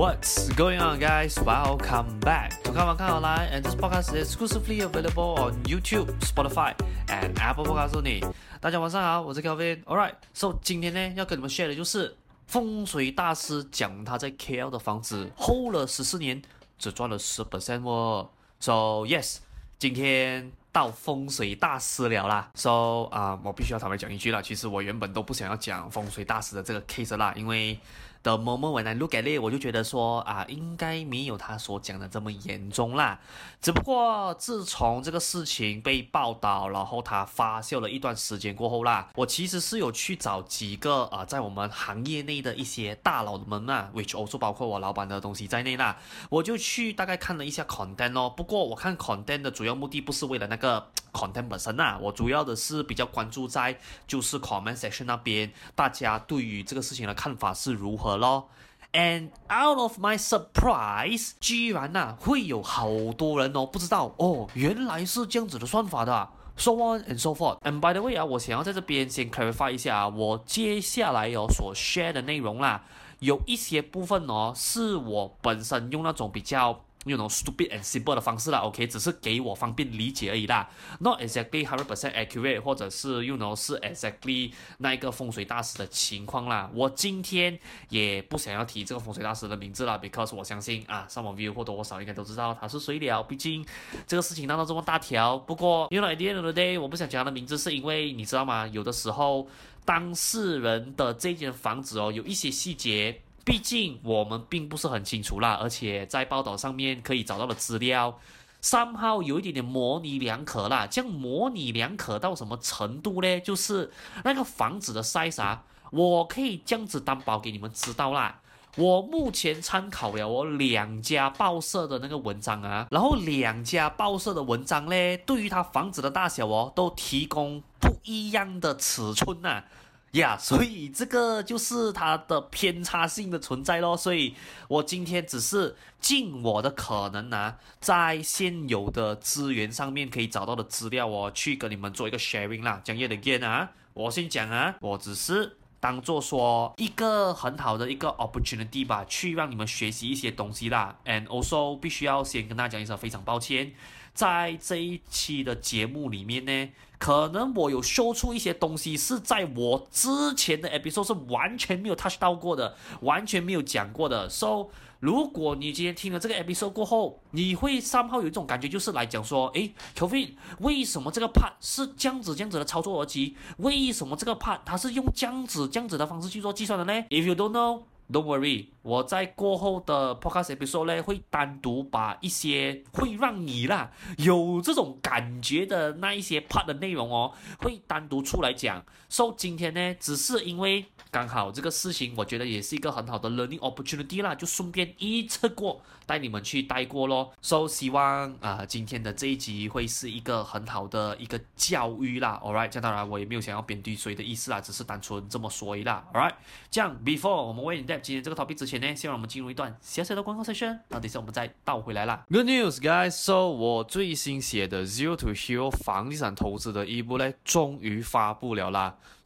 What's going on, guys? Welcome back to Come On Come Online, and this podcast is exclusively available on YouTube, Spotify, and Apple Podcasts. 大家晚上好，我是 Kelvin。Alright, so 今天呢要跟你们 share 的就是风水大师讲他在 KL 的房子 hold 了十四年，只赚了十 percent 哦。So yes，今天到风水大师了啦。So 啊、我必须要坦白讲一句啦，其实我原本都不想要讲风水大师的这个 case 啦，因为。的 moment when I look at it，我就觉得说啊，应该没有他所讲的这么严重啦。只不过自从这个事情被报道，然后他发酵了一段时间过后啦，我其实是有去找几个啊，在我们行业内的一些大佬们啊，which also 包括我老板的东西在内啦，我就去大概看了一下 content 哦。不过我看 content 的主要目的不是为了那个 content 本身呐，我主要的是比较关注在就是 comment section 那边，大家对于这个事情的看法是如何。咯，and out of my surprise，居然呐、啊、会有好多人哦不知道哦，原来是这样子的算法的，so on and so forth。And by the way 啊，我想要在这边先 clarify 一下啊，我接下来有所 share 的内容啦，有一些部分哦是我本身用那种比较。用那种 stupid and simple 的方式啦，OK，只是给我方便理解而已啦，not exactly hundred percent accurate，或者是 you know 是 exactly 那一个风水大师的情况啦。我今天也不想要提这个风水大师的名字啦，because 我相信啊，上网 view 或多或少应该都知道他是谁了。毕竟这个事情闹到这么大条。不过，you know at the end of the day，我不想讲他的名字，是因为你知道吗？有的时候当事人的这间房子哦，有一些细节。毕竟我们并不是很清楚啦，而且在报道上面可以找到的资料三号有一点点模棱两可啦。这样模棱两可到什么程度呢？就是那个房子的 size，我可以这样子担保给你们知道啦。我目前参考了我两家报社的那个文章啊，然后两家报社的文章呢，对于它房子的大小哦，都提供不一样的尺寸呐、啊。呀所以这个就是它的偏差性的存在咯。所以我今天只是尽我的可能啊，在现有的资源上面可以找到的资料哦，去跟你们做一个 sharing 啦。讲 yet again 啊，我先讲啊，我只是当做说一个很好的一个 opportunity 吧，去让你们学习一些东西啦。And also 必须要先跟大家讲一声非常抱歉。在这一期的节目里面呢，可能我有说出一些东西是在我之前的 episode 是完全没有 touch 到过的，完全没有讲过的。So，如果你今天听了这个 episode 过后，你会三号有一种感觉，就是来讲说，诶，Kelvin，为什么这个 part 是这样子这样子的操作逻辑？为什么这个 part 它是用这样子这样子的方式去做计算的呢？If you don't know。Don't worry，我在过后的 podcast episode 呢，会单独把一些会让你啦有这种感觉的那一些 part 的内容哦，会单独出来讲。So 今天呢，只是因为刚好这个事情，我觉得也是一个很好的 learning opportunity 啦，就顺便一次过带你们去带过咯。So 希望啊、今天的这一集会是一个很好的一个教育啦。All right，这当然我也没有想要贬低谁的意思啦，只是单纯这么说一啦。All right，这样 before 我们 wait in 今天这个 topic 之前前呢，先让我们进入一段小小的广告 session，然后等下我们再倒回来啦。Good news, guys! So 我最新写的 Zero to Hero 房地产投资的一部呢，终于发布了啦。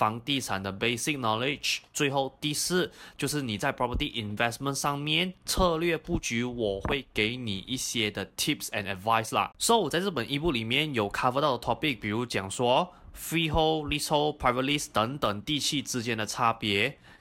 房地产的 basic knowledge；最后第四，就是你在 property investment 上面策略布局，我会给你一些的 tips and advice 啦。So 我在这本 ebook 里面有 cover 到的 topic，比如讲说 freehold、leasehold、private lease 等等地契之间的差别。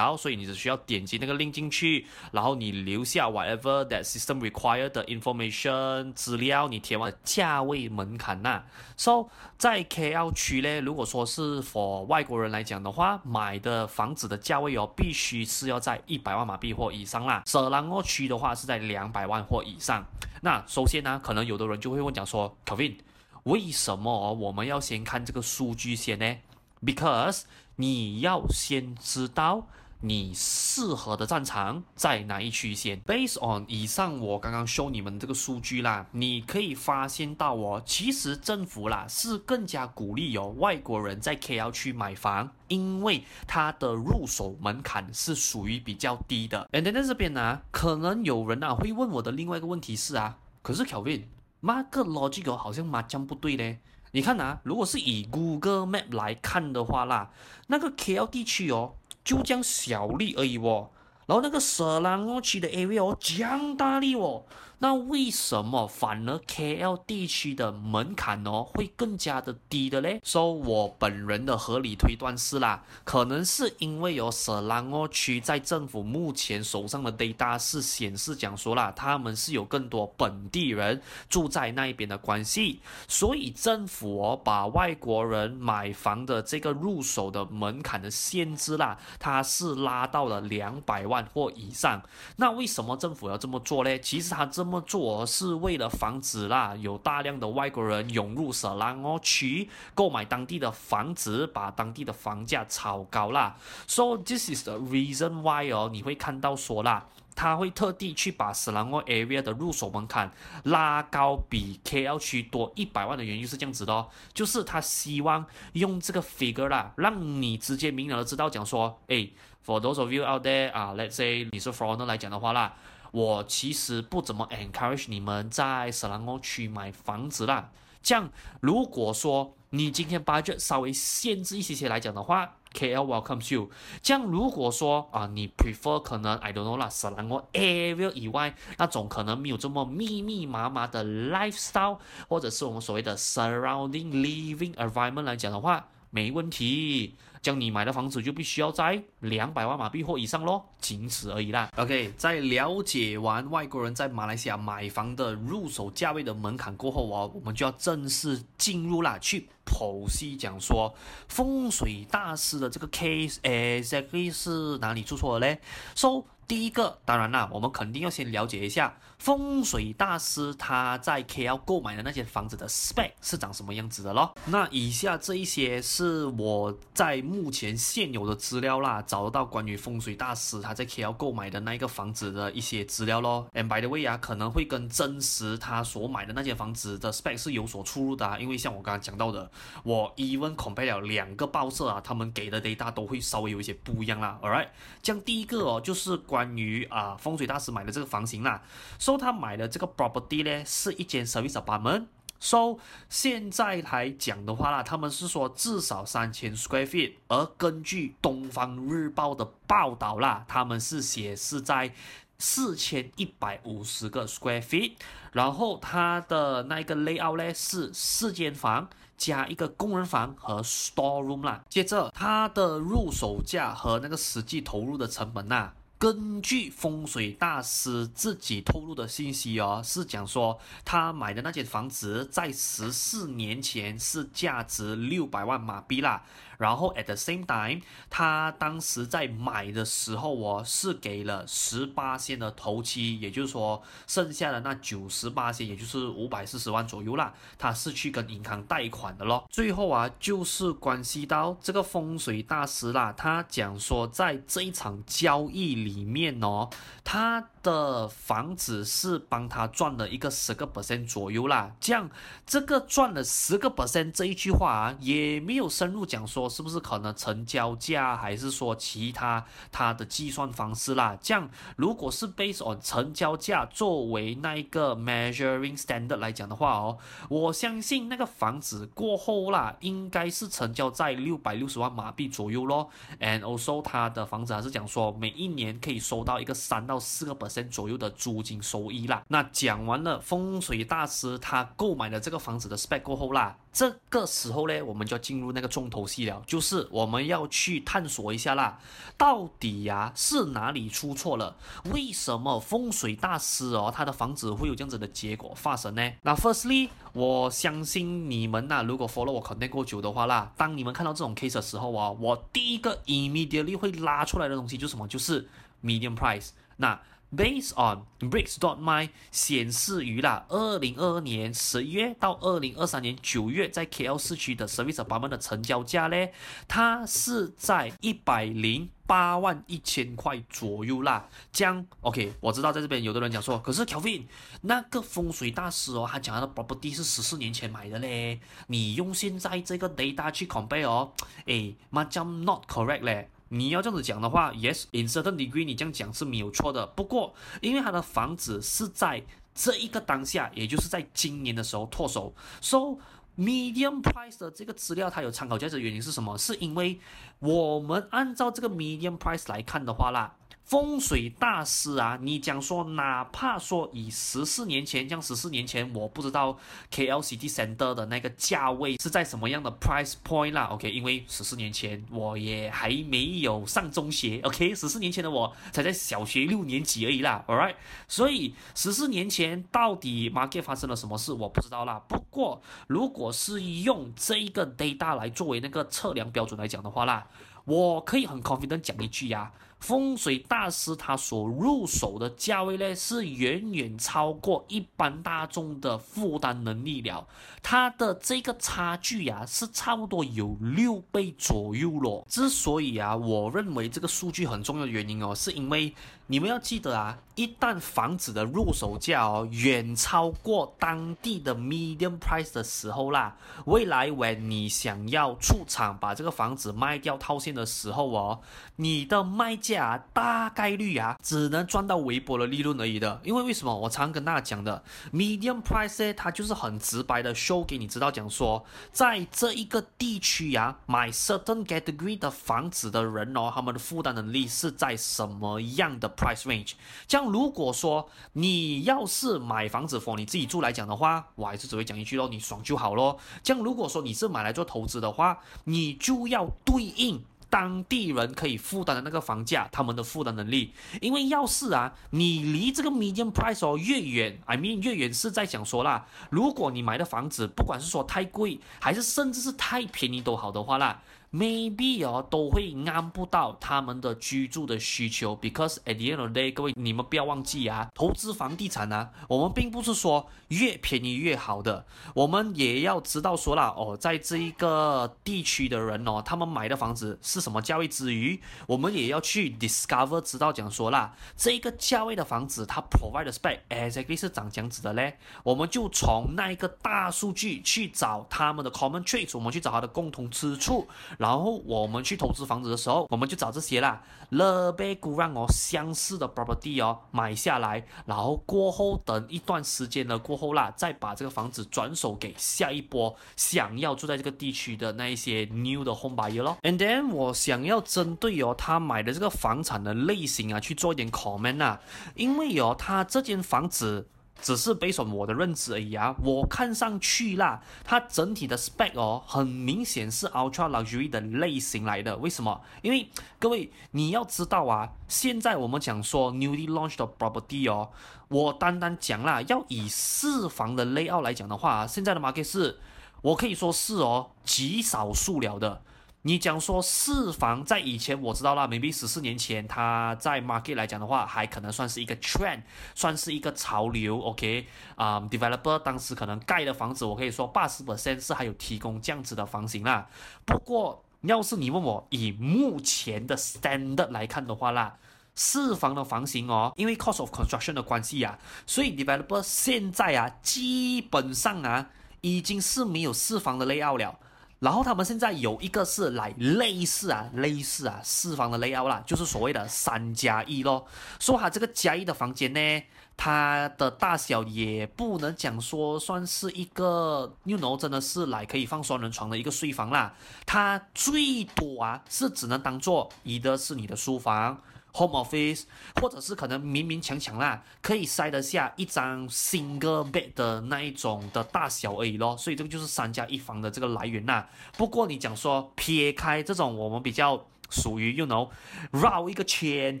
然后所以你只需要点击那个令进去，然后你留下 whatever that system required 的 information 资料，你填完价位门槛呐、啊。So 在 KL 区呢，如果说是 for 外国人来讲的话，买的房子的价位哦，必须是要在一百万马币或以上啦。雪兰莪区的话是在两百万或以上。那首先呢，可能有的人就会问讲说，Kevin，为什么我们要先看这个数据先呢？Because 你要先知道。你适合的战场在哪一区先？Based on 以上我刚刚 show 你们这个数据啦，你可以发现到哦，其实政府啦是更加鼓励有外国人在 KL 区买房，因为它的入手门槛是属于比较低的。And then 在这边呢，可能有人啊会问我的另外一个问题是啊，可是 Kelvin，那个逻辑好像麻将不对嘞。你看啊，如果是以 Google Map 来看的话啦，那个 KL 地区哦。就这样小粒而已哦，然后那个雪兰诺奇的 area 哦，讲大力哦。那为什么反而 KL 地区的门槛哦会更加的低的嘞？说、我本人的合理推断是啦，可能是因为有雪兰莪区在政府目前手上的 data 是显示讲说啦，他们是有更多本地人住在那一边的关系，所以政府哦把外国人买房的这个入手的门槛的限制啦，它是拉到了两百万或以上。那为什么政府要这么做嘞？其实他这么这么做是为了防止啦，有大量的外国人涌入雪兰莪区购买当地的房子，把当地的房价炒高啦。So this is the reason why 哦，你会看到说啦，他会特地去把雪兰莪 area 的入手门槛拉高，比 KL 区多一百万的原因是这样子的哦，就是他希望用这个 figure 啦，让你直接明了的知道讲说，诶，for those of you out there 啊，let's say 你是 foreigner 来讲的话啦。我其实不怎么 encourage 你们在雪兰莪区买房子啦。这样，如果说你今天 budget 稍微限制一些些来讲的话，KL welcomes you。这样，如果说啊，你 prefer 可能 I don't know 啦，雪兰莪 area 以外那种可能没有这么密密麻麻的 lifestyle，或者是我们所谓的 surrounding living environment 来讲的话，没问题。将你买的房子就必须要在两百万马币或以上咯，仅此而已啦。OK，在了解完外国人在马来西亚买房的入手价位的门槛过后哦，我们就要正式进入啦，去剖析讲说风水大师的这个 case exactly 是哪里出错了嘞？So 第一个，当然啦，我们肯定要先了解一下风水大师他在 KL 购买的那间房子的 spec 是长什么样子的咯。那以下这一些是我在目前现有的资料啦，找得到关于风水大师他在 KL 购买的那一个房子的一些资料咯。And by the way 啊，可能会跟真实他所买的那间房子的 spec 是有所出入的啊，因为像我刚刚讲到的，我 even compare 了两个报社啊，他们给的 data 都会稍微有一些不一样啦。Alright，这样第一个哦，就是关。关于啊风水大师买的这个房型啦，so 他买的这个 property 呢是一间 service apartment，so 现在来讲的话啦，他们是说至少三千 square feet，而根据东方日报的报道啦，他们是写是在四千一百五十个 square feet，然后它的那一个 layout 呢是四间房加一个工人房和 store room 啦，接着它的入手价和那个实际投入的成本呐。根据风水大师自己透露的信息哦，是讲说他买的那间房子在十四年前是价值六百万马币啦。然后 at the same time，他当时在买的时候哦，是给了十八仙的头期，也就是说剩下的那九十八仙，也就是五百四十万左右啦，他是去跟银行贷款的咯。最后啊，就是关系到这个风水大师啦，他讲说在这一场交易里面哦，他的房子是帮他赚了一个十个 percent 左右啦。这样这个赚了十个 percent 这一句话啊，也没有深入讲说。是不是可能成交价，还是说其他它的计算方式啦？这样如果是 base on 成交价作为那一个 measuring standard 来讲的话哦，我相信那个房子过后啦，应该是成交在六百六十万马币左右咯。And also 他的房子还是讲说每一年可以收到一个三到四个 percent 左右的租金收益啦。那讲完了风水大师他购买了这个房子的 spec 过后啦，这个时候呢，我们就要进入那个重头戏了。就是我们要去探索一下啦，到底呀、是哪里出错了？为什么风水大师哦他的房子会有这样子的结果发生呢？那 Firstly，我相信你们呐、如果 follow 我 content 够久的话啦，当你们看到这种 case 的时候啊，我第一个 immediately 会拉出来的东西就是什么？就是 median price。那 Based on Bricks dot my 显示于啦，二零二二年十一月到二零二三年九月，在 KL 市区的 Service Apartment 的成交价呢，它是在一百零八万一千块左右啦。将 OK，我知道在这边有的人讲说，可是 Kelvin 那个风水大师哦，他讲他的 property 是十四年前买的嘞，你用现在这个 data 去 compare 哦，诶那将 not correct 嘞。你要这样子讲的话，yes，in certain degree，你这样讲是没有错的。不过，因为他的房子是在这一个当下，也就是在今年的时候脱手，so medium price 的这个资料它有参考价值的原因是什么？是因为我们按照这个 medium price 来看的话啦。风水大师啊，你讲说，哪怕说以十四年前，像十四年前，我不知道 KL City Center 的那个价位是在什么样的 price point 啦，OK，因为十四年前我也还没有上中学，OK，十四年前的我才在小学六年级而已啦，All right，所以十四年前到底 market 发生了什么事，我不知道啦。不过如果是用这一个 data 来作为那个测量标准来讲的话啦，我可以很 confident 讲一句呀、风水大师他所入手的价位呢，是远远超过一般大众的负担能力了。他的这个差距呀、是差不多有六倍左右咯。之所以啊，我认为这个数据很重要的原因哦，是因为你们要记得啊，一旦房子的入手价哦远超过当地的 median price 的时候啦，未来 when 你想要出场把这个房子卖掉套现的时候哦，你的卖价。价大概率啊，只能赚到微薄的利润而已的。因为为什么？我常跟大家讲的，median price，它就是很直白的 show 给你知道，讲说，在这一个地区呀，买 certain category 的房子的人哦，他们的负担能力是在什么样的 price range。这样如果说你要是买房子 for 你自己住来讲的话，我还是只会讲一句咯，你爽就好咯。这样如果说你是买来做投资的话，你就要对应。当地人可以负担的那个房价，他们的负担能力，因为要是啊，你离这个 median price 哦越远，I mean 越远是在讲说啦，如果你买的房子，不管是说太贵，还是甚至是太便宜都好的话啦。Maybe 哦，都会按不到他们的居住的需求，because at the end of the day，各位你们不要忘记啊，投资房地产啊，我们并不是说越便宜越好的，我们也要知道说啦，哦，在这一个地区的人哦，他们买的房子是什么价位之余，我们也要去 discover 知道讲说啦，这一个价位的房子它 provide 的 spec exactly 是长这样子的嘞，我们就从那一个大数据去找他们的 common traits，我们去找它的共同之处。然后我们去投资房子的时候，我们就找这些啦，勒贝古让哦相似的 property 哦买下来，然后过后等一段时间了过后啦，再把这个房子转手给下一波想要住在这个地区的那一些 new 的 home buyer 咯。And then 我想要针对哦他买的这个房产的类型啊去做一点 comment 啊，因为哦他这间房子。只是 based 我的认知而已啊。我看上去啦，它整体的 spec 哦，很明显是 ultra luxury 的类型来的。为什么？因为各位你要知道啊，现在我们讲说 newly launched property 哦，我单单讲啦，要以四房的 layout 来讲的话，现在的 market 是，我可以说是哦，极少数了的。你讲说四房在以前我知道啦，maybe 十四年前，它在 market 来讲的话，还可能算是一个 trend，算是一个潮流。OK，啊、，developer 当时可能盖的房子，我可以说八十 percent 是还有提供这样子的房型啦。不过，要是你问我以目前的 standard 来看的话啦，四房的房型哦，因为 cost of construction 的关系啊，所以 developer 现在啊，基本上啊，已经是没有四房的 layout 了。然后他们现在有一个是来类似啊，类似啊四房的 layout 啦，就是所谓的三加一咯。说它这个加一的房间呢，它的大小也不能讲说算是一个，you know，真的是来可以放双人床的一个睡房啦。它最多啊是只能当做一个是你的书房。Home office，或者是可能勉勉强强啦，可以塞得下一张 single bed 的那一种的大小而已咯，所以这个就是三加一房的这个来源啦。不过你讲说撇开这种我们比较属于 you know 绕一个圈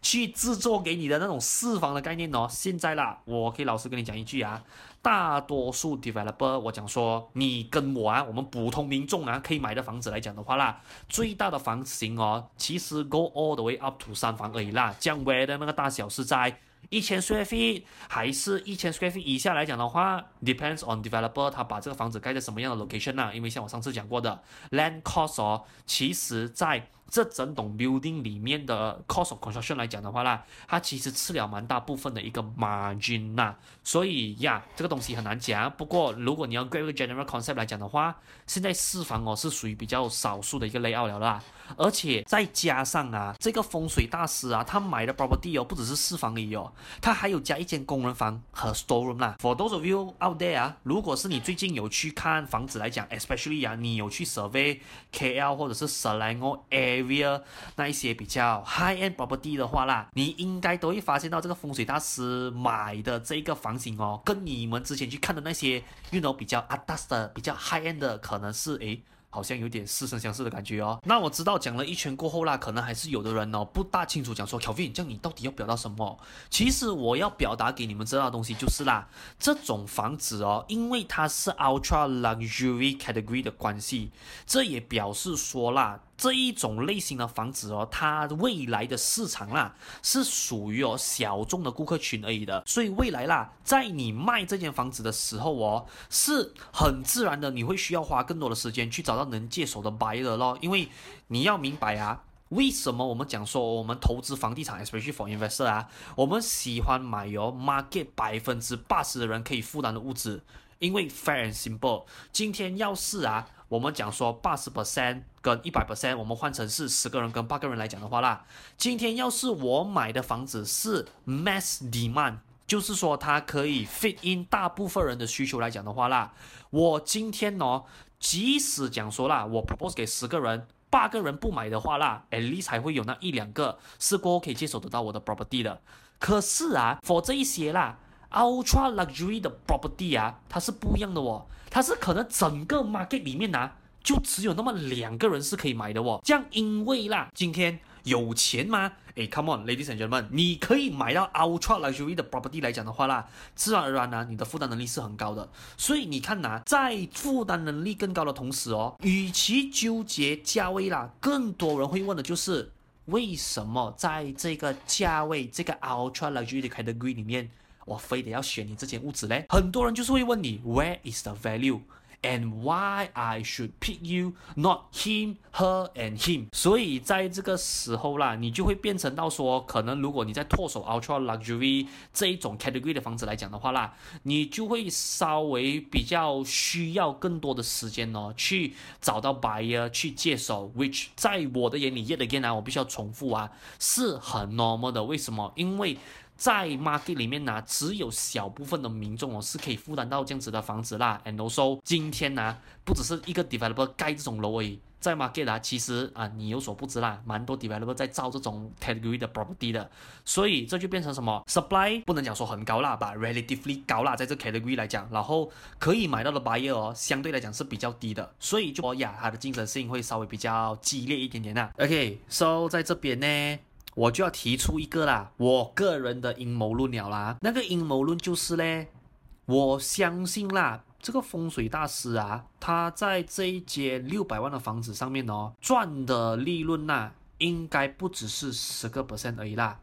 去制作给你的那种四房的概念哦，现在啦，我可以老实跟你讲一句啊。大多数 developer，我讲说，你跟我啊，我们普通民众啊，可以买的房子来讲的话啦，最大的房型哦，其实 go all the way up to 三房而已啦。降维的那个大小是在一千 square feet，还是一千 square feet 以下来讲的话，depends on developer，他把这个房子盖在什么样的 location 啦。因为像我上次讲过的，land cost 哦，其实在这整栋 building 里面的 cost of construction 来讲的话啦，它其实吃了蛮大部分的一个 margin 呐，所以呀，这个东西很难讲。不过如果你要 grab general concept 来讲的话，现在四房哦是属于比较少数的一个 layout 了啦，而且再加上啊，这个风水大师啊，他买的 property 哦不只是四房而已哦，他还有加一间工人房和 storeroom 啦。For those of you out there 啊，如果是你最近有去看房子来讲，especially 啊，你有去 survey KL 或者是 Selangor。那一些比较 high end property 的话啦，你应该都会发现到这个风水大师买的这个房型哦，跟你们之前去看的那些 you know 比较 atas 的、比较 high end 的，可能是诶。好像有点似曾相识的感觉哦。那我知道讲了一圈过后啦，可能还是有的人哦不大清楚讲说，Kelvin，这样你到底要表达什么？其实我要表达给你们知道的东西就是啦，这种房子哦，因为它是 ultra luxury category 的关系，这也表示说啦。这一种类型的房子哦，它未来的市场啦是属于哦小众的顾客群而已的，所以未来啦，在你卖这间房子的时候哦，是很自然的，你会需要花更多的时间去找到能接手的 buyer 咯，因为你要明白啊，为什么我们讲说我们投资房地产，especially for investor 啊，我们喜欢买有 market 百分之八十的人可以负担的物质，因为 fair and simple，今天要是啊。我们讲说八十 percent 跟一百 percent，我们换成是十个人跟八个人来讲的话啦，今天要是我买的房子是 mass demand，就是说它可以 fit in 大部分人的需求来讲的话啦，我今天呢，即使讲说啦，我 propose 给十个人，八个人不买的话啦，at least 还会有那一两个是过后可以接手得到我的 property 的。可是啊，for 这一些啦。Ultra luxury 的 property 啊，它是不一样的哦，它是可能整个 market 里面啊，就只有那么两个人是可以买的哦。这样因为啦，今天有钱吗？诶，come on，ladies and gentlemen，你可以买到 ultra luxury 的 property 来讲的话啦，自然而然呢、你的负担能力是很高的。所以你看呐、啊，在负担能力更高的同时哦，与其纠结价位啦，更多人会问的就是，为什么在这个价位这个 ultra luxury 的 category 里面？我非得要选你这间屋子嘞？很多人就是会问你，Where is the value and why I should pick you, not him, her and him？所以在这个时候啦，你就会变成到说，可能如果你在脱手 ultra luxury 这一种 category 的房子来讲的话啦，你就会稍微比较需要更多的时间哦，去找到 buyer 去接手，which 在我的眼里，yet again 啊，我必须要重复啊，是很 normal 的。为什么？因为在 market 里面呢、只有小部分的民众哦是可以负担到这样子的房子啦。And also，今天呢、不只是一个 developer 盖这种楼而已，在 market 啊，其实啊，你有所不知啦，蛮多 developer 在造这种 category 的 property 的，所以这就变成什么 supply 不能讲说很高啦吧，relatively 高啦，在这 category 来讲，然后可以买到的 buyer 哦，相对来讲是比较低的，所以就哦呀，它的竞争性会稍微比较激烈一点点啦。OK，so 在这边呢，我就要提出一个啦，我个人的阴谋论了啦，那个阴谋论就是嘞，我相信啦。这个风水大师啊，他在这一间六百万的房子上面哦，赚的利润呐、啊，应该不只是十个 percent 而已啦。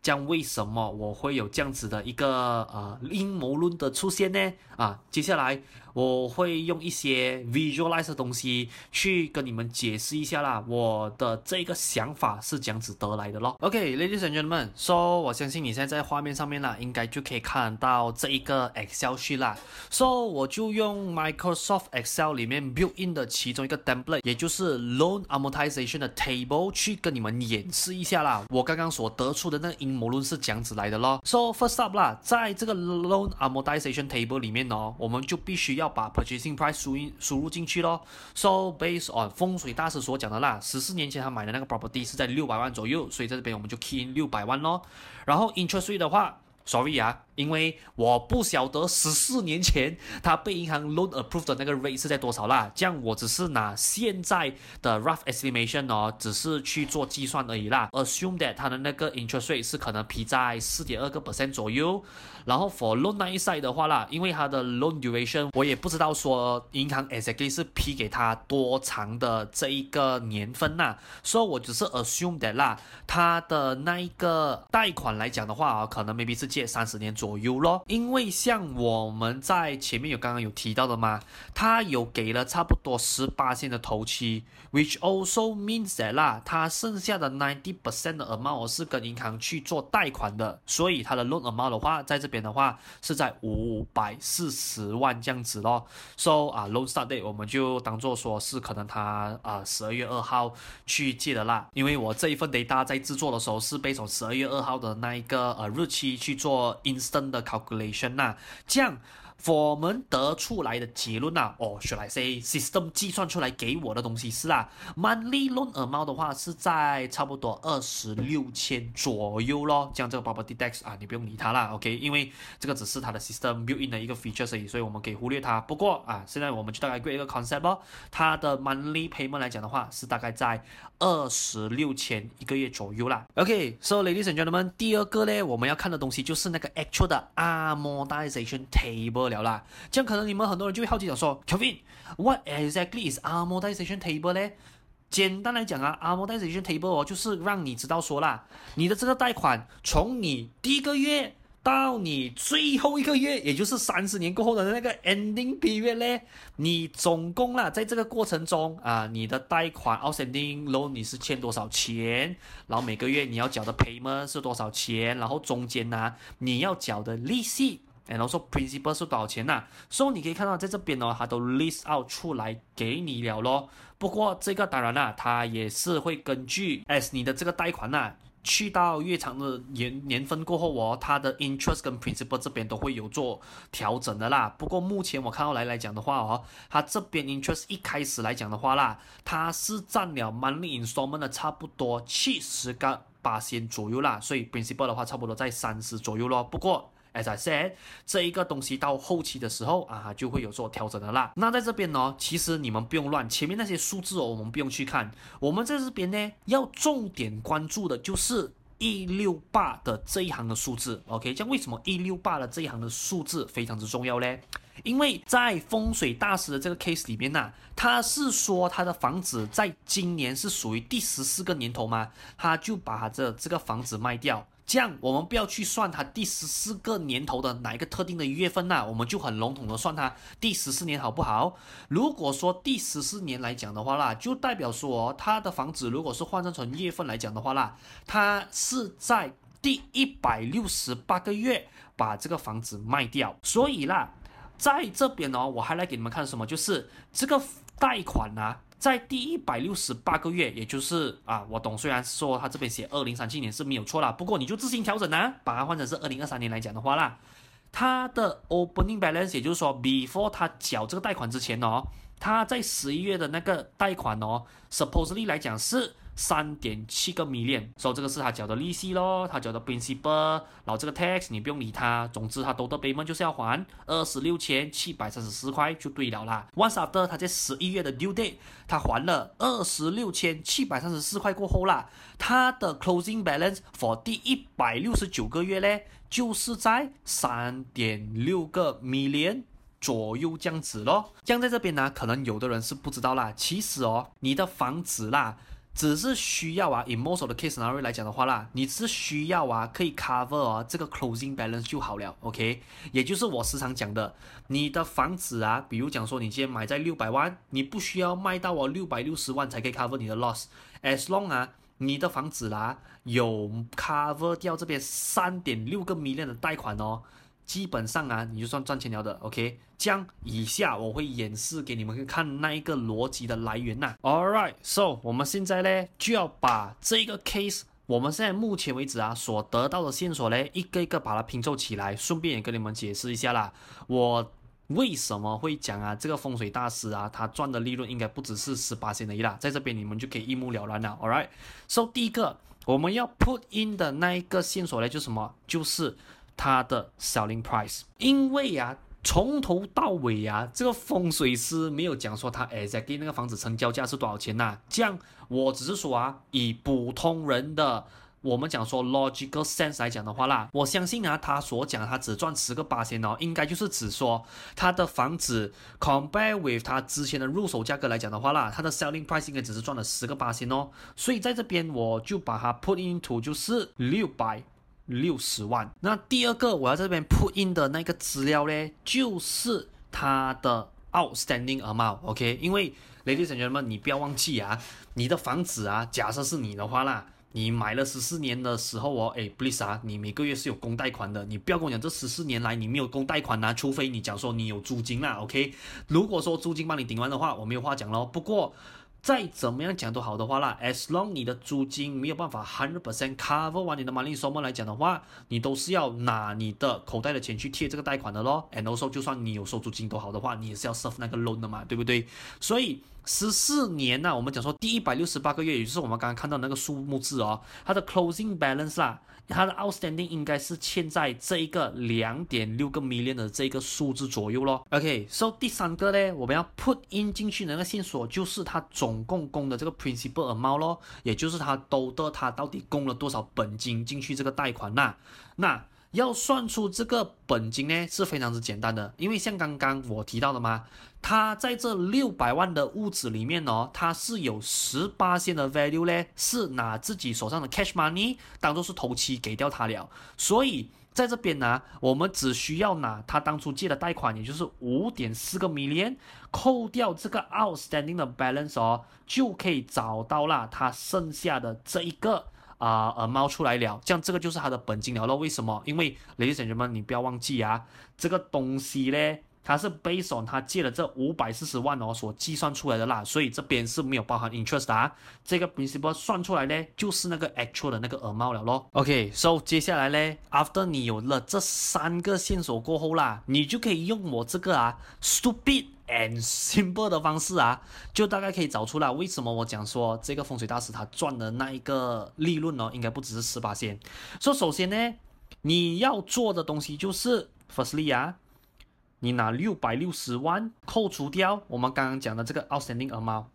这样为什么我会有这样子的一个呃阴谋论的出现呢？啊，接下来。我会用一些 visualize 的东西去跟你们解释一下啦，我的这个想法是这样子得来的咯。OK，ladies、and gentlemen，so 我相信你现在在画面上面啦，应该就可以看到这一个 Excel sheet 啦。So 我就用 Microsoft Excel 里面 built in 的其中一个 template，也就是 loan amortization 的 table 去跟你们演示一下啦。我刚刚所得出的那个阴谋论是这样子来的咯。So first up 啦，在这个 loan amortization table 里面呢，我们就必须要把 purchasing price 输入输入进去咯。So based on 风水大师所讲的啦，十四年前他买的那个 property 是在六百万左右，所以在这边我们就 key in 六百万咯。然后 interest rate 的话，sorry 啊。因为我不晓得十四年前他被银行 loan approved 的那个 rate 是在多少啦，这样我只是拿现在的 rough estimation 哦，只是去做计算而已啦。Assume that 他的那个 interest rate 是可能批在四点二个 percent 左右，然后 for loan 那一 side 的话啦，因为它的 loan duration 我也不知道说银行 exactly 是批给他多长的这一个年份呐，所以我只是 assume that 啦，他的那一个贷款来讲的话啊，可能 maybe 是借三十年左右。咯，因为像我们在前面有刚刚有提到的嘛，他有给了差不多十八线的头期，which also means that 啦，他剩下的 ninety percent 的 amount 是跟银行去做贷款的，所以他的 loan amount 的话，在这边的话是在五百四十万这样子咯。So 啊，loan start date 我们就当做说是可能他啊十二月二号去借的啦，因为我这一份 data 在制作的时候是被从十二月二号的那一个呃日期去做 instant 的 calculation 呐，这样。我们得出来的结论啊，哦，should I say system 计算出来给我的东西是啊，monthly loan amount 的话是在差不多二十六千左右咯。这样这个 property tax 啊，你不用理它啦，OK，因为这个只是它的 system built in 的一个 feature 而已，所以我们可以忽略它。不过啊，现在我们就大概 get 一个 concept 咯，它的 monthly payment 来讲的话是大概在二十六千一个月左右啦。OK，so ladies and gentlemen，第二个呢，我们要看的东西就是那个 actual 的 amortization table。了啦，这样可能你们很多人就会好奇讲说，Kevin，what exactly is amortization table 呢？简单来讲啊，amortization table 哦，就是让你知道说啦，你的这个贷款从你第一个月到你最后一个月，也就是三十年过后的那个 ending period 呢，你总共啦，在这个过程中啊，你的贷款 outstanding loan 你是欠多少钱，然后每个月你要缴的 payment 是多少钱，然后中间呢、你要缴的利息。然后说 principal 是多少钱呐、啊？所、so, 以你可以看到在这边呢，它都 list out 出来给你了咯。不过这个当然啦，它也是会根据 as 你的这个贷款呐、啊，去到越长的年年份过后哦，它的 interest 跟 principal 这边都会有做调整的啦。不过目前我看到来来讲的话哦，它这边 interest 一开始来讲的话啦，它是占了 money installment 的差不多七十个八千左右啦，所以 principal 的话差不多在三十左右咯。不过 As I said，这一个东西到后期的时候啊，就会有做调整的啦。那在这边呢，其实你们不用乱，前面那些数字哦，我们不用去看。我们在这边呢，要重点关注的就是一六八的这一行的数字。OK，这样为什么一六八的这一行的数字非常之重要呢？因为在风水大师的这个 case 里面呢，他是说他的房子在今年是属于第十四个年头嘛，他就把这这个房子卖掉。这样，我们不要去算它第十四个年头的哪一个特定的月份呐、我们就很笼统的算它第十四年好不好？如果说第十四年来讲的话啦，就代表说他的房子如果是换算成月份来讲的话啦，他是在第一百六十八个月把这个房子卖掉。所以啦，在这边呢，我还来给你们看什么，就是这个贷款啊。在第一百六十八个月，也就是啊，我懂，虽然说他这边写二零三七年是没有错啦，不过你就自行调整啊，把它换成是二零二三年来讲的话啦，他的 opening balance，也就是说，before 他缴这个贷款之前哦，他在十一月的那个贷款哦，supposedly 来讲是。三点七个 million，所以这个是他缴的利息咯，他缴的 principal，然后这个 tax 你不用理他，总之他都得 bay 们就是要还二十六千七百三十四块就对了啦。Once after 他在十一月的 due date，他还了二十六千七百三十四块过后啦，他的 closing balance for 第一百六十九个月呢，就是在三点六个 million 左右这样子咯。这样在这边呢，可能有的人是不知道啦，其实哦，你的房子啦。只是需要啊，in most of the case scenario 来讲的话啦，你是需要啊，可以 cover 啊这个 closing balance 就好了，OK？也就是我时常讲的，你的房子啊，比如讲说你今天买在六百万，你不需要卖到哦六百六十万才可以 cover 你的 loss，as long 啊，你的房子啦、有 cover 掉这边三点六个 million 的贷款哦。基本上啊，你就算赚钱了的，OK？将以下我会演示给你们看那一个逻辑的来源呐、All right，so 我们现在呢就要把这个 case，我们现在目前为止啊所得到的线索呢，一个一个把它拼凑起来，顺便也跟你们解释一下啦。我为什么会讲啊？这个风水大师啊，他赚的利润应该不只是十八仙的一啦，在这边你们就可以一目了然了。All right，so 第一个我们要 put in 的那一个线索呢，就什么？就是。它的 selling price，因为呀、啊，从头到尾呀、啊，这个风水师没有讲说他 exactly 那个房子成交价是多少钱呐、啊？这样我只是说啊，以普通人的我们讲说 logical sense 来讲的话啦，我相信啊，他所讲他只赚十个八千哦，应该就是指说他的房子 compare with 他之前的入手价格来讲的话啦，他的 selling price 应该只是赚了十个八千哦，所以在这边我就把它 put into 就是六百。六十万。那第二个我要这边 put in 的那个资料呢，就是它的 outstanding amount，OK？因为 ladies and gentlemen，你不要忘记啊，你的房子啊，假设是你的话啦，你买了十四年的时候哦，诶，please 啊，你每个月是有供贷款的，你不要跟我讲这十四年来你没有供贷款啊，除非你讲说你有租金啦，OK？如果说租金帮你顶完的话，我没有话讲咯。不过再怎么样讲都好的话啦，as long 你的租金没有办法 hundred percent cover 完你的 monthly installment 来讲的话，你都是要拿你的口袋的钱去贴这个贷款的咯。And also 就算你有收租金都好的话，你也是要 serve 那个 loan 的嘛，对不对？所以十四年呢、啊，我们讲说第一百六十八个月，也就是我们刚刚看到那个数目字哦，它的 closing balance 啦。它的 outstanding 应该是欠在这一个两点六个 million 的这个数字左右咯。OK，so、第三个呢，我们要 put in 进去的那个线索就是他总共供的这个 principal amount 咯，也就是他兜的他到底供了多少本金进去这个贷款呐？那要算出这个本金呢是非常之简单的，因为像刚刚我提到的嘛。他在这六百万的屋子里面哦，他是有十八仙的 value 呢，是拿自己手上的 cash money 当做是头期给掉他了。所以在这边呢，我们只需要拿他当初借的贷款，也就是五点四个 million，扣掉这个 outstanding 的 balance 哦，就可以找到了他剩下的这一个啊呃猫出来了。这样这个就是他的本金了咯。为什么？因为 ladies and gentlemen，你不要忘记啊，这个东西呢。它是 based on 他借了这五百四十万哦所计算出来的啦，所以这边是没有包含 interest 啊。这个 principal 算出来呢，就是那个 actual 的那个耳猫了咯。OK，so 接下来呢，after 你有了这三个线索过后啦，你就可以用我这个啊 stupid and simple 的方式啊，就大概可以找出来为什么我讲说这个风水大师他赚的那一个利润哦，应该不只是十八仙。说首先呢，你要做的东西就是 firstly 啊。你拿六百六十万扣除掉我们刚刚讲的这个 outstanding amount，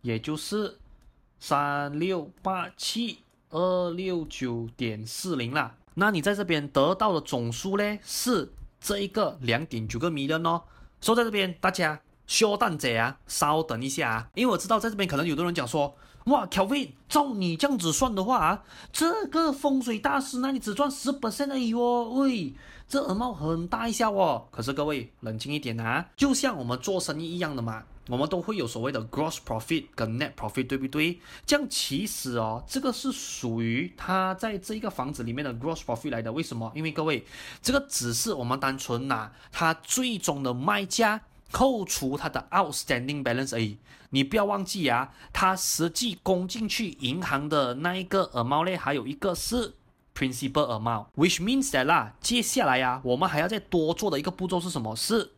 也就是三六八七二六九点四零啦。那你在这边得到的总数呢，是这一个两点九个 million 哦。说在这边大家稍等者啊，稍等一下啊，因为我知道在这边可能有的人讲说，哇乔飞照你这样子算的话啊，这个风水大师那里只赚十 percent 而已哦，喂。这耳帽很大一下哦，可是各位冷静一点啊，就像我们做生意一样的嘛，我们都会有所谓的 gross profit 跟 net profit，对不对？这样其实哦，这个是属于他在这一个房子里面的 gross profit 来的。为什么？因为各位，这个只是我们单纯拿他最终的卖价扣除他的 outstanding balance 而已。你不要忘记啊，他实际供进去银行的那一个耳帽呢，还有一个是。principal amount，which means that 啦，接下来呀，我们还要再多做的一个步骤是什么？是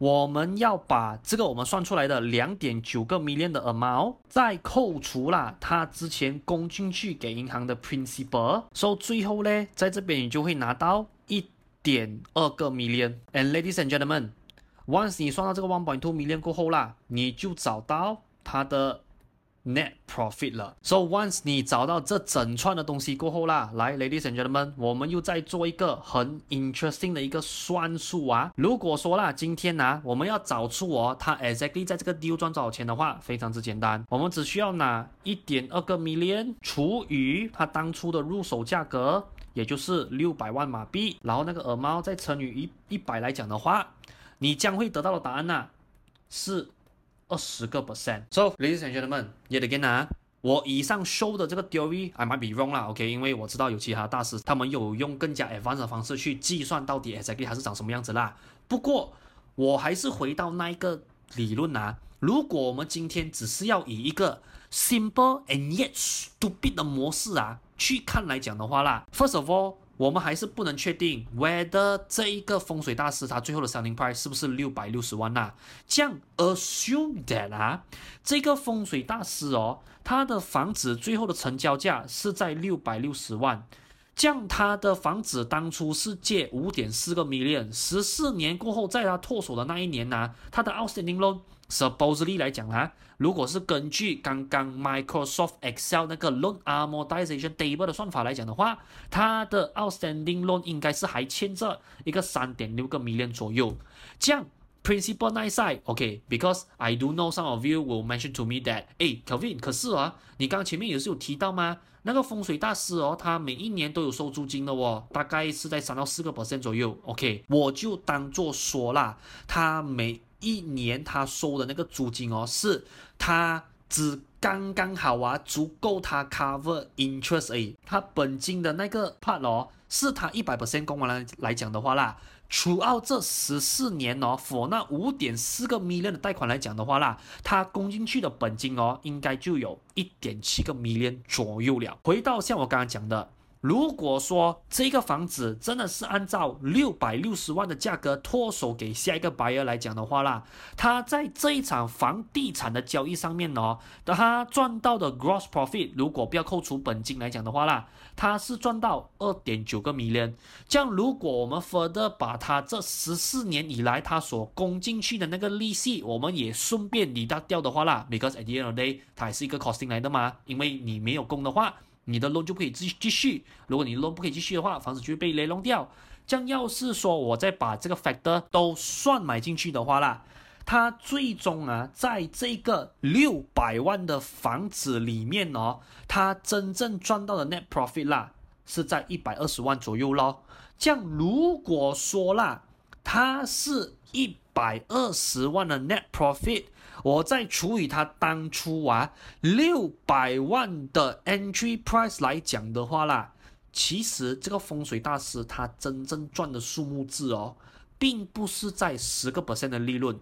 我们要把这个我们算出来的两点九个 million 的 amount 再扣除了，他之前供进去给银行的 principal，所以最后呢，在这边你就会拿到一点二个 million。And ladies and gentlemen，once 你算到这个 one point two million 过后啦，你就找到它的。Net profit 了，so once 你找到这整串的东西过后啦，来，ladies and gentlemen，我们又再做一个很 interesting 的一个算术啊。如果说啦，今天呢、我们要找出哦，它 exactly 在这个 deal 赚多少钱的话，非常之简单，我们只需要拿一点二个 million 除以它当初的入手价格，也就是六百万马币，然后那个耳猫再乘以一一百来讲的话，你将会得到的答案呢、是。二十个 percent。So, ladies and gentlemen, yet again 啊，我以上 show 的这个 theory，I might be wrong 啦，OK？因为我知道有其他大师，他们有用更加 advanced 的方式去计算到底 exactly 它是长什么样子啦。不过，我还是回到那一个理论啊，如果我们今天只是要以一个 simple and yet stupid 的模式啊去看来讲的话啦，first of all。我们还是不能确定，whether 这一个风水大师他最后的 selling price 是不是六百六十万呐、啊？这样 assume that 啊，这个风水大师哦，他的房子最后的成交价是在六百六十万，这样他的房子当初是借五点四个 million，十四年过后，在他脱手的那一年呢、他的 outstanding loan。Supposedly 来讲啊，如果是根据刚刚 Microsoft Excel 那个 loan amortization table 的算法来讲的话，它的 outstanding loan 应该是还欠着一个三点六个 million 左右。这样 principal 那一 side，OK，because I do know some of you will mention to me that，诶，Kevin，可是啊，你刚刚前面也是有提到吗？那个风水大师哦，他每一年都有收租金的哦，大概是在三到四个 percent 左右。OK，我就当做说啦，他每一年他收的那个租金哦，是他只刚刚好啊，足够他 cover interest 而已。他本金的那个 part 哦，是他一百 percent 供完来来讲的话啦除奥这十四年哦，for 那五点四个 million 的贷款来讲的话啦，他供进去的本金哦，应该就有一点七个 million 左右了。回到像我刚刚讲的。如果说这个房子真的是按照六百六十万的价格脱手给下一个 buyer 来讲的话啦，他在这一场房地产的交易上面哦，他赚到的 gross profit 如果不要扣除本金来讲的话啦，他是赚到二点九个 million。这样如果我们 further 把他这十四年以来他所供进去的那个利息，我们也顺便理到掉的话啦，because at the end of the day 它还是一个 costing 来的嘛，因为你没有供的话。你的 loan 就可以继继续，如果你 loan 不可以继续的话，房子就会被雷弄掉。这样要是说我再把这个 factor 都算买进去的话啦，它最终啊，在这个六百万的房子里面哦，它真正赚到的 net profit 啦，是在一百二十万左右咯。这样如果说啦，它是一百二十万的 net profit。我再除以他当初啊六百万的 entry price 来讲的话啦，其实这个风水大师他真正赚的数目字哦，并不是在十个 percent 的利润，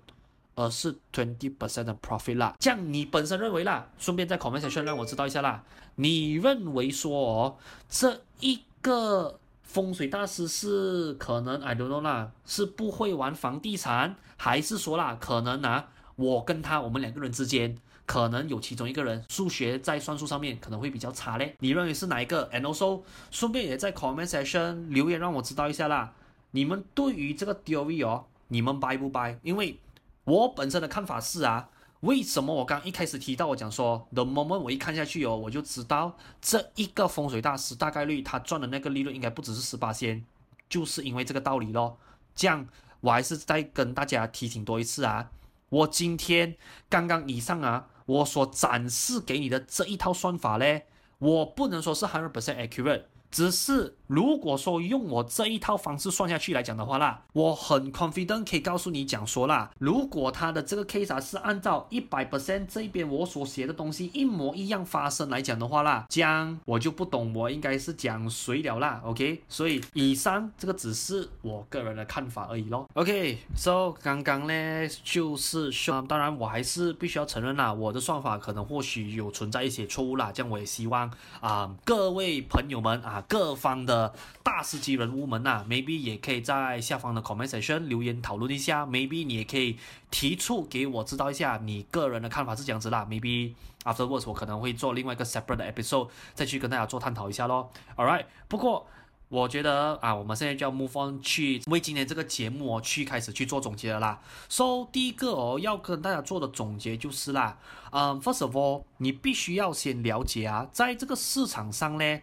而是 twenty percent 的 profit 啦。这样你本身认为啦，顺便在 comment section 让我知道一下啦，你认为说哦，这一个风水大师是可能 I don't know 啦，是不会玩房地产，还是说啦可能啊？我跟他，我们两个人之间可能有其中一个人数学在算术上面可能会比较差嘞。你认为是哪一个？And also，顺便也在 comment section 留言让我知道一下啦。你们对于这个 theory 哦，你们 buy 不 buy？因为我本身的看法是啊，为什么我刚一开始提到我讲说，the moment 我一看下去哦，我就知道这一个风水大师大概率他赚的那个利润应该不只是十八仙，就是因为这个道理咯。这样我还是再跟大家提醒多一次啊。我今天刚刚以上啊，我所展示给你的这一套算法呢，我不能说是 hundred percent accurate。只是如果说用我这一套方式算下去来讲的话啦，我很 confident 可以告诉你讲说啦，如果他的这个 case 啊是按照一百 percent 这边我所写的东西一模一样发生来讲的话啦，这样我就不懂我应该是讲谁了啦，OK？所以以上这个只是我个人的看法而已咯。OK，so、刚刚呢就是说，当然我还是必须要承认啦，我的算法可能或许有存在一些错误啦，这样我也希望啊、各位朋友们。啊，各方的大师级人物们呐，maybe 也可以在下方的 comment section 留言讨论一下，maybe 你也可以提出给我知道一下你个人的看法是这样子啦，maybe afterwards 我可能会做另外一个 separate 的 episode 再去跟大家做探讨一下咯。All right，不过。我觉得啊，我们现在就要 move on 去为今天这个节目，去开始去做总结了啦。So 第一个哦，要跟大家做的总结就是啦，嗯，first of all，你必须要先了解啊，在这个市场上呢。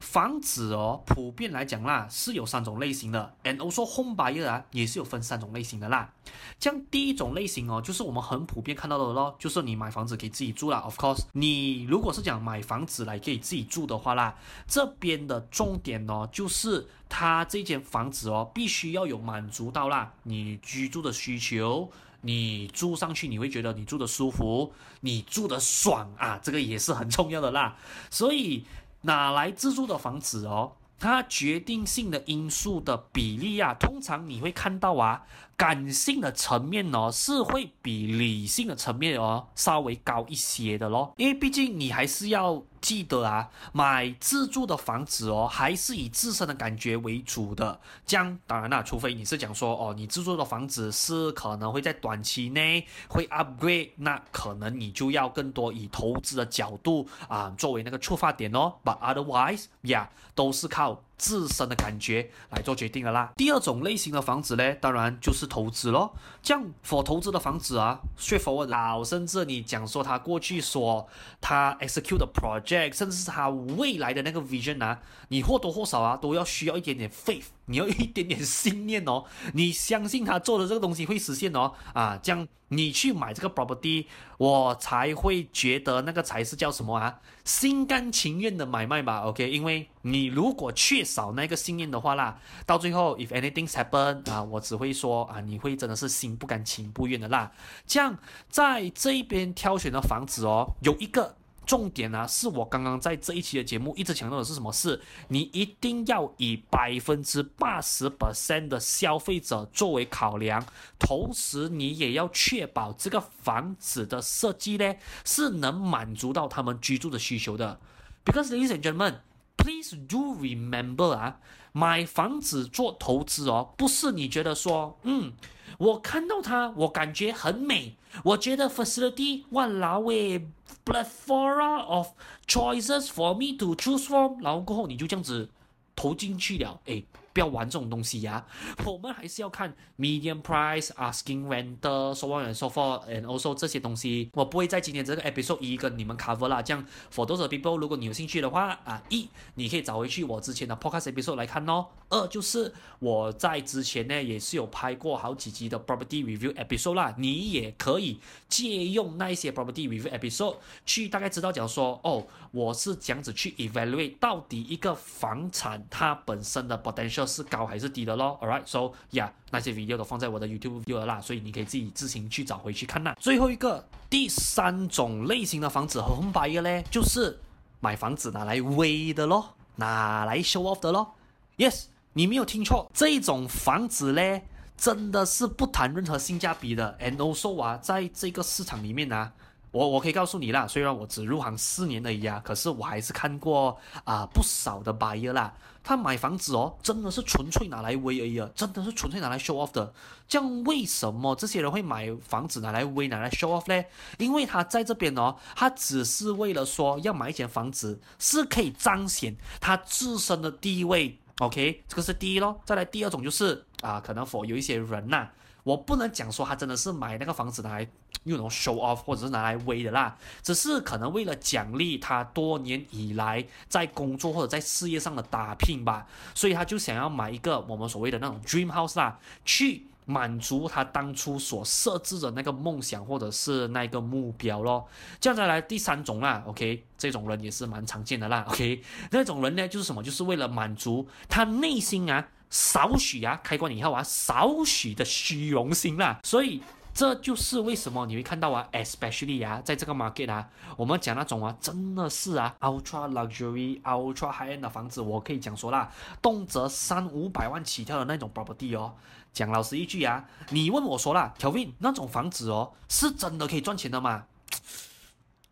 房子哦，普遍来讲啦，是有三种类型的，and also home buyer 啊，也是有分三种类型的啦。像第一种类型哦，就是我们很普遍看到的咯，就是你买房子给自己住啦。Of course，你如果是讲买房子来给自己住的话啦，这边的重点哦，就是它这间房子哦，必须要有满足到啦你居住的需求，你住上去你会觉得你住的舒服，你住的爽啊，这个也是很重要的啦。所以。哪来自住的房子哦？它决定性的因素的比例啊，通常你会看到啊。感性的层面哦，是会比理性的层面哦稍微高一些的咯，因为毕竟你还是要记得啊，买自住的房子哦，还是以自身的感觉为主的。这样当然啦，除非你是讲说哦，你自住的房子是可能会在短期内会 upgrade，那可能你就要更多以投资的角度啊作为那个出发点哦。But otherwise，yeah，都是靠自身的感觉来做决定的啦。第二种类型的房子呢，当然就是。投资咯，这样 for 投资的房子啊是否老，甚至你讲说他过去说他 execute 的 project，甚至是他未来的那个 vision 啊，你或多或少啊都要需要一点点 faith。你要一点点信念哦，你相信他做的这个东西会实现哦，啊，这样你去买这个 property，我才会觉得那个才是叫什么啊，心甘情愿的买卖吧，OK？因为你如果缺少那个信念的话啦，到最后 if anything happen 啊，我只会说啊，你会真的是心不甘情不愿的啦。这样在这一边挑选的房子哦，有一个。重点呢、啊，是我刚刚在这一期的节目一直强调的是什么？是你一定要以百分之八十 percent 的消费者作为考量，同时你也要确保这个房子的设计呢，是能满足到他们居住的需求的。Because ladies and gentlemen, please do remember 啊，买房子做投资哦，不是你觉得说，嗯。我看到它，我感觉很美。我觉得 facility 哇老诶，plethora of choices for me to choose from。然后过后你就这样子投进去了，诶。不要玩这种东西呀、我们还是要看 median price、asking renter、so on and so forth，and also 这些东西，我不会在今天这个 episode 一跟你们 cover 啦。这样，for those people，如果你有兴趣的话啊，一你可以找回去我之前的 podcast episode 来看哦。二就是我在之前呢也是有拍过好几集的 property review episode 啦，你也可以借用那一些 property review episode 去大概知道讲说哦，我是这样子去 evaluate 到底一个房产它本身的 potential。是高还是低的咯？Alright, so yeah，那些 video 都放在我的 YouTube video 啦，所以你可以自己自行去找回去看啦。最后一个第三种类型的房子和 home buyer 呢，就是买房子拿来威的咯，拿来 show off 的咯。Yes，你没有听错，这种房子呢，真的是不谈任何性价比的。And also 啊，在这个市场里面啊。我我可以告诉你啦，虽然我只入行四年而已啊，可是我还是看过啊、不少的 buyer 啦。他买房子哦，真的是纯粹拿来威而已啊，真的是纯粹拿来 show off 的。这样为什么这些人会买房子拿来威、拿来 show off 呢？因为他在这边哦，他只是为了说要买一间房子，是可以彰显他自身的地位。OK，这个是第一咯。再来第二种就是啊，可能否有一些人呐、我不能讲说他真的是买那个房子拿来用那种 show off 或者是拿来威的啦，只是可能为了奖励他多年以来在工作或者在事业上的打拼吧，所以他就想要买一个我们所谓的那种 dream house 啦，去满足他当初所设置的那个梦想或者是那个目标咯。这样再来第三种啦，OK，这种人也是蛮常见的啦，OK，那种人呢就是什么？就是为了满足他内心啊。少许啊，开关以后啊，少许的虚荣心啦，所以这就是为什么你会看到啊，especially 啊，在这个 market 啊，我们讲那种啊，真的是啊，ultra luxury、ultra high end 的房子，我可以讲说啦，动辄三五百万起跳的那种 property 哦。讲老实一句啊，你问我说啦 Kevin 那种房子哦，是真的可以赚钱的吗？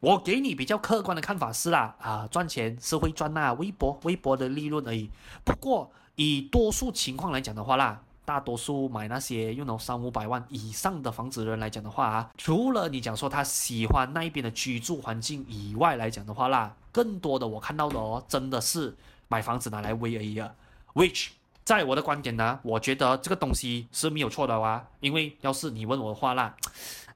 我给你比较客观的看法是啦，啊，赚钱是会赚那微薄微薄的利润而已。不过以多数情况来讲的话啦，大多数买那些用到三五百万以上的房子的人来讲的话啊，除了你讲说他喜欢那一边的居住环境以外来讲的话啦，更多的我看到的哦，真的是买房子拿来威而已啊。Which 在我的观点呢，我觉得这个东西是没有错的啊，因为要是你问我的话啦。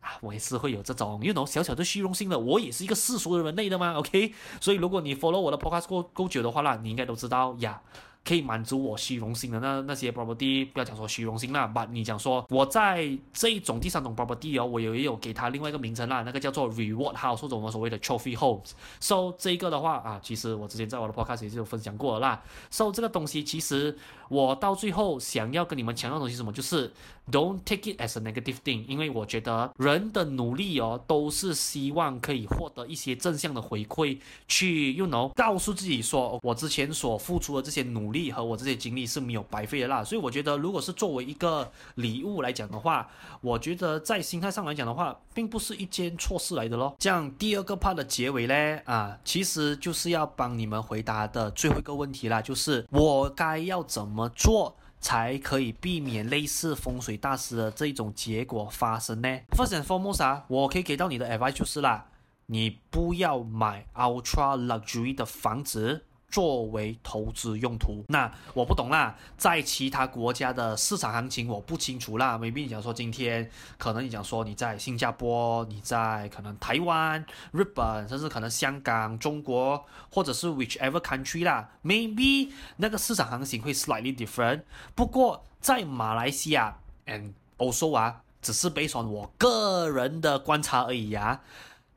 啊，我也是会有这种，you know，小小的虚荣心的。我也是一个世俗的人类的嘛，OK。所以如果你 follow 我的 podcast 够够久的话啦，你应该都知道呀。可以满足我虚荣心的那那些 property，不要讲说虚荣心啦，把你讲说我在这一种第三种 property 哦，我有也有给它另外一个名称啦，那个叫做 reward house 或者我们所谓的 trophy homes。So 这一个的话啊，其实我之前在我的 podcast 也是有分享过了啦。So 这个东西其实我到最后想要跟你们强调的东西是什么，就是 don't take it as a negative thing，因为我觉得人的努力哦，都是希望可以获得一些正向的回馈，去 you know 告诉自己说我之前所付出的这些努力。力和我这些经历是没有白费的啦，所以我觉得，如果是作为一个礼物来讲的话，我觉得在心态上来讲的话，并不是一件错事来的咯。这样第二个 part 的结尾呢，啊，其实就是要帮你们回答的最后一个问题啦，就是我该要怎么做才可以避免类似风水大师的这种结果发生呢？First and foremost 啊，我可以给到你的 advice 就是啦，你不要买 ultra luxury 的房子。作为投资用途，那我不懂啦。在其他国家的市场行情我不清楚啦。maybe 你讲说今天可能你讲说你在新加坡，你在可能台湾、日本，甚至可能香港、中国，或者是 whichever country 啦。maybe 那个市场行情会 slightly different。不过在马来西亚 and also 啊，只是 based on 我个人的观察而已啊。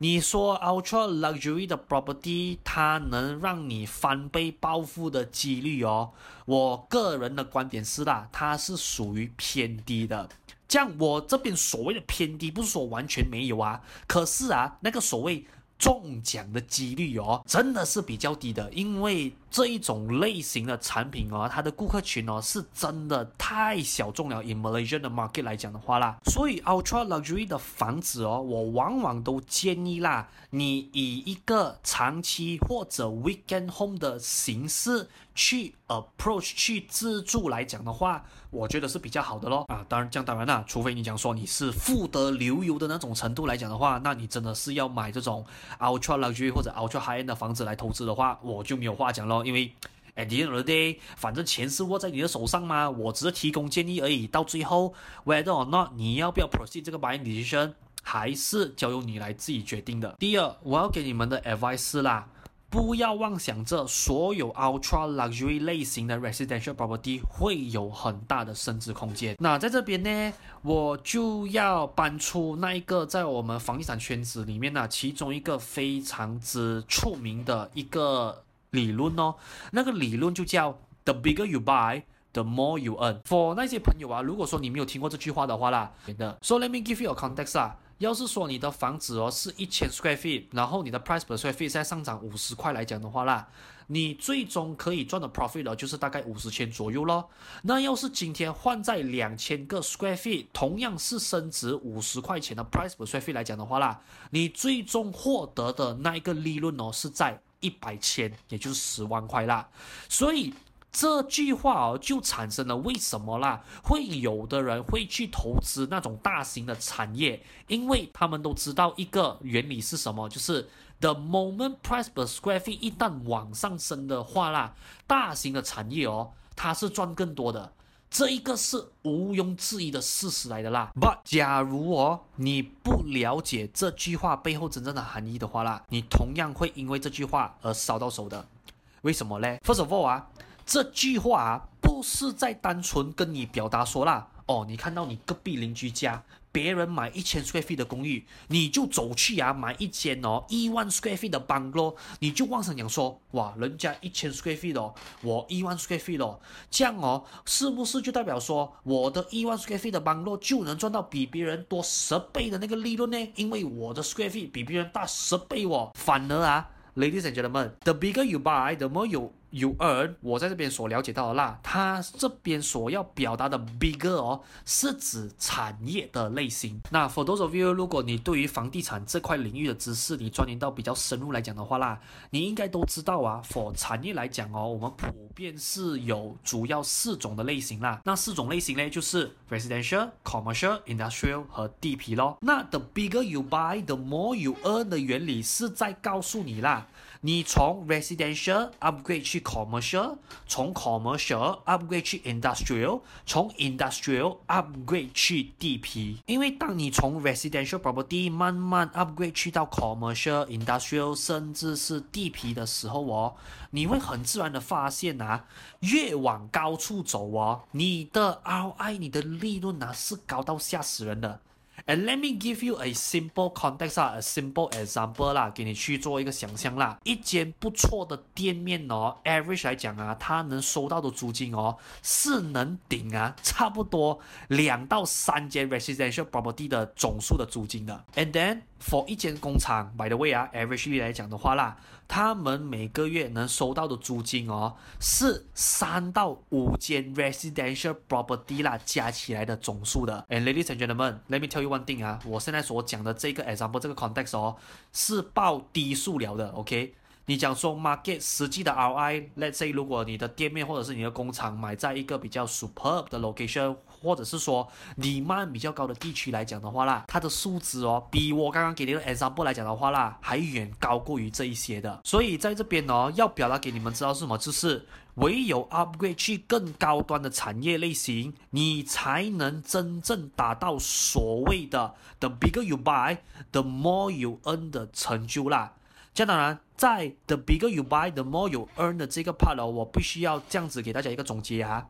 你说 ultra luxury 的 property，它能让你翻倍暴富的几率哦？我个人的观点是啦，它是属于偏低的。这样我这边所谓的偏低，不是说完全没有啊，可是啊，那个所谓。中奖的几率哦，真的是比较低的，因为这一种类型的产品哦，它的顾客群哦是真的太小众了。以 Malaysia 的 market 来讲的话啦，所以 ultra luxury 的房子哦，我往往都建议啦，你以一个长期或者 weekend home 的形式去 approach 去自住来讲的话，我觉得是比较好的咯。啊，当然这样当然啦，除非你讲说你是富得流油的那种程度来讲的话，那你真的是要买这种。Ultra luxury 或者 Ultra high end 的房子来投资的话，我就没有话讲因为 at the end of the day，反正钱是握在你的手上嘛，我只是提供建议而已。到最后，whether or not 你要不要 proceed 这个 buying decision，还是交由你来自己决定的。第二，我要给你们的 advice 啦。不要妄想着所有 ultra luxury 类型的 residential property 会有很大的升值空间。那在这边呢，我就要搬出那一个在我们房地产圈子里面呢，其中一个非常之出名的一个理论哦。那个理论就叫 The bigger you buy, the more you earn。For 那些朋友啊，如果说你没有听过这句话的话啦，真的。So let me give you a context 啊。要是说你的房子哦是一千 square feet，然后你的 price per square feet 在上涨五十块来讲的话啦，你最终可以赚的 profit 哦就是大概五十千左右咯。那要是今天换在两千个 square feet，同样是升值五十块钱的 price per square feet 来讲的话啦，你最终获得的那一个利润哦是在一百千，也就是十万块啦。所以。这句话哦，就产生了为什么啦？会有的人会去投资那种大型的产业，因为他们都知道一个原理是什么，就是 the moment price per square feet 一旦往上升的话啦，大型的产业哦，它是赚更多的，这一个是毋庸置疑的事实来的啦。But 假如哦，你不了解这句话背后真正的含义的话啦，你同样会因为这句话而烧到手的。为什么嘞？First of all 啊。这句话啊，不是在单纯跟你表达说啦，哦，你看到你隔壁邻居家别人买一千 square feet 的公寓，你就走去啊买一间哦一万 square feet 的 bungalow，你就妄想讲说，哇，人家一千 square feet 哦，我一万 square feet 哦，这样哦，是不是就代表说我的一万 square feet 的 bungalow 就能赚到比别人多十倍的那个利润呢？因为我的 square feet 比别人大十倍哦。反而啊，ladies and gentlemen，the bigger you buy，the more you you earn，我在这边所了解到的啦，它这边所要表达的 bigger 哦，是指产业的类型。那 for those of you，如果你对于房地产这块领域的知识，你钻研到比较深入来讲的话啦，你应该都知道啊。for 产业来讲哦，我们普遍是有主要四种的类型啦。那四种类型呢，就是 residential、commercial、industrial 和地皮咯。那 the bigger you buy，the more you earn 的原理是在告诉你啦。你从 residential upgrade 去 commercial，从 commercial upgrade 去 industrial，从 industrial upgrade 去地皮。因为当你从 residential property 慢慢 upgrade 去到 commercial、industrial，甚至是地皮的时候哦，你会很自然的发现啊，越往高处走哦，你的 ROI、你的利润啊是高到吓死人的。And let me give you a simple context 啊，a simple example 啦，给你去做一个想象啦。一间不错的店面哦，average 来讲啊，它能收到的租金哦，是能顶啊，差不多两到三间 residential property 的总数的租金的。And then for 一间工厂，by the way 啊，average 来讲的话啦。他们每个月能收到的租金哦，是三到五间 residential property 啦加起来的总数的。And ladies and gentlemen，let me tell you one thing 啊，我现在所讲的这个 example 这个 context 哦，是报低数了的，OK？你讲说 market 实际的 ROI，let's say 如果你的店面或者是你的工厂买在一个比较 superb 的 location，或者是说地曼比较高的地区来讲的话啦，它的数值哦，比我刚刚给你的 example 来讲的话啦，还远高过于这一些的。所以在这边哦，要表达给你们知道是什么，就是唯有 upgrade 去更高端的产业类型，你才能真正达到所谓的 the bigger you buy，the more you earn 的成就啦。这当然，在 the bigger you buy, the more you earn 的这个 part 哦，我必须要这样子给大家一个总结啊，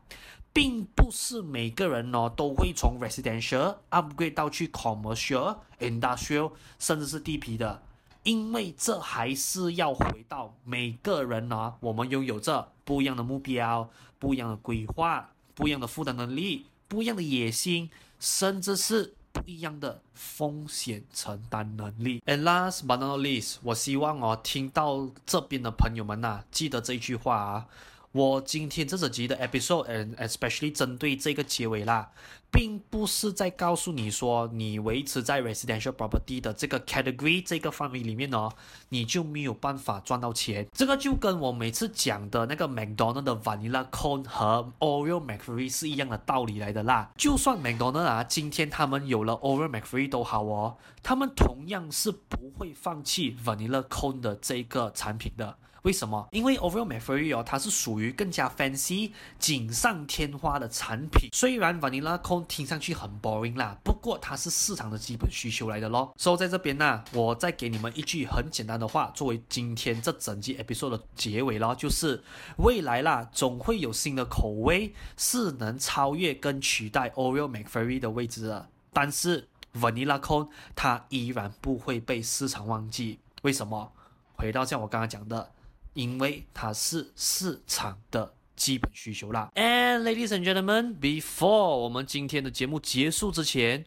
并不是每个人哦都会从 residential upgrade 到去 commercial、industrial，甚至是地皮的，因为这还是要回到每个人呢，我们拥有着不一样的目标、不一样的规划、不一样的负担能力、不一样的野心，甚至是。不一样的风险承担能力。And last but not least，我希望哦，听到这边的朋友们呐、啊，记得这一句话啊。我今天这集的 episode，and especially 针对这个结尾啦，并不是在告诉你说，你维持在 residential property 的这个 category 这个范围里面哦，你就没有办法赚到钱。这个就跟我每次讲的那个 McDonald 的 Vanilla Cone 和 Oreo McFlurry 是一样的道理来的啦。就算 McDonald 啊，今天他们有了 Oreo McFlurry 都好哦，他们同样是不会放弃 Vanilla Cone 的这个产品的。为什么？因为 Oreo McFlurry 哦，它是属于更加 fancy、锦上添花的产品。虽然 Vanilla Cone 听上去很 boring 啦，不过它是市场的基本需求来的咯。所以在这边呢、我再给你们一句很简单的话，作为今天这整集 episode 的结尾咯，就是未来啦，总会有新的口味是能超越跟取代 Oreo McFlurry 的位置的。但是 Vanilla Cone 它依然不会被市场忘记。为什么？回到像我刚刚讲的。因为它是市场的基本需求啦。And ladies and gentlemen, before 我们今天的节目结束之前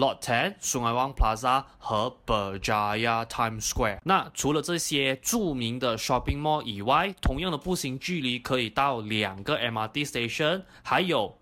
Lot Ten、Sungai Wang Plaza 和 Berjaya Times Square。那除了这些著名的 shopping mall 以外，同样的步行距离可以到两个 MRT station，还有。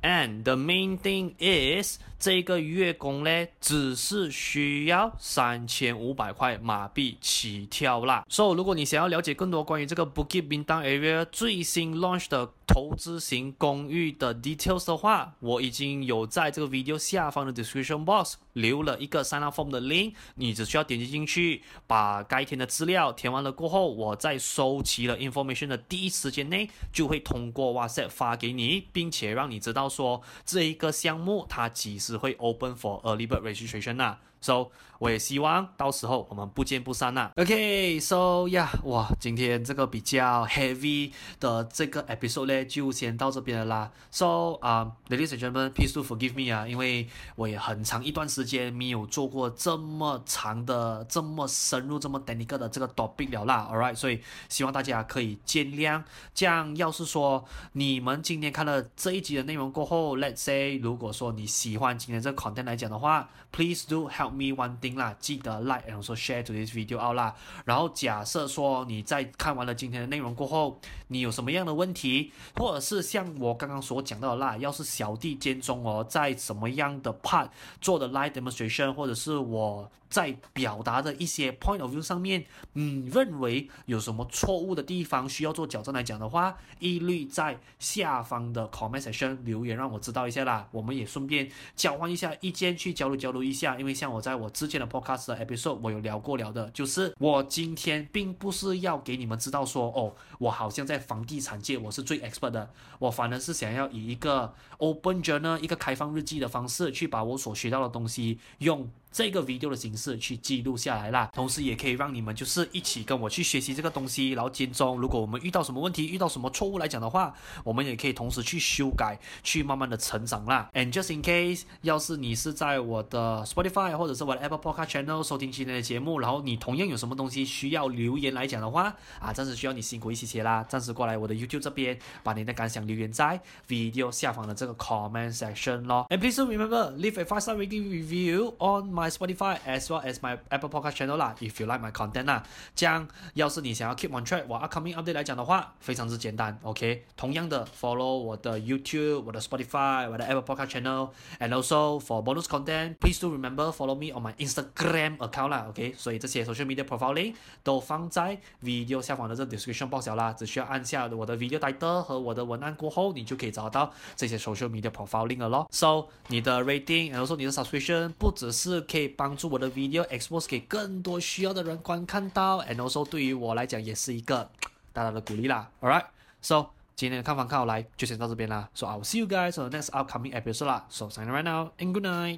And the main thing is 这个月供呢，只是需要三千五百块马币起跳啦。So 如果你想要了解更多关于这个 Bukit Bintang area 最新 launch 的投资型公寓的 details 的话，我已经有在这个 video 下方的 description box 留了一个 sign up form 的 link，你只需要点击进去，把该填的资料填完了过后，我在收集了 information 的第一时间内，就会通过 WhatsApp 发给你，并且让你知道说这一个项目它几时会 open for early bird registration 啊。So，我也希望到时候我们不见不散呐。OK，So yeah，哇，今天这个比较 heavy 的这个 episode 呢，就先到这边了啦。So，啊、um，Ladies and gentlemen，please do forgive me 啊，因为我也很长一段时间没有做过这么长的、这么深入、这么 technical 的这个 topic 了啦。Alright，所以希望大家可以见谅。这样，要是说你们今天看了这一集的内容过后，Let's say，如果说你喜欢今天这个 content 来讲的话，Please do help。Me one thing 啦，记得 like，然后说 share to this video out 啦。然后假设说你在看完了今天的内容过后，你有什么样的问题，或者是像我刚刚所讲到的啦，要是小弟兼中哦，在什么样的 part 做的 live demonstration，或者是我。在表达的一些 point of view 上面，嗯，认为有什么错误的地方需要做矫正来讲的话，一律在下方的 comment section 留言让我知道一下啦。我们也顺便交换一下意见，去交流交流一下。因为像我在我之前 podcast 的 episode 我有聊过聊的，就是我今天并不是要给你们知道说，哦，我好像在房地产界我是最 expert 的，我反而是想要以一个 open journal 一个开放日记的方式去把我所学到的东西用。这个 video 的形式去记录下来啦，同时也可以让你们就是一起跟我去学习这个东西，然后间中如果我们遇到什么问题，遇到什么错误来讲的话，我们也可以同时去修改，去慢慢的成长啦。And just in case，要是你是在我的 Spotify 或者是我的 Apple Podcast Channel 收听今天的节目，然后你同样有什么东西需要留言来讲的话，啊，暂时需要你辛苦一些些啦，暂时过来我的 YouTube 这边，把你的感想留言在 video 下方的这个 comment section 咯。And please remember leave a five star rating review on my Spotify as well as my Apple Podcast channel 啦，if you like my content 啦，这样要是你想要 keep on track 我 upcoming update 来讲的话，非常之简单，OK。同样的 follow 我的 YouTube、我的 Spotify、我的 Apple Podcast channel，and also for bonus content，please do remember follow me on my Instagram account 啦，OK。所以这些 social media profile link 都放在 video 下方的这 description box 啦，只需要按下我的 video title 和我的文案过后，你就可以找到这些 social media profile link 了咯。So 你的 rating，and also 你的 subscription 不只是可以帮助我的 video expose 给更多需要的人观看到，and also 对于我来讲也是一个大大的鼓励啦。Alright，so 今天的看房看好来就先到这边啦。So I will see you guys on the next upcoming episode 啦。So sign right now and good night.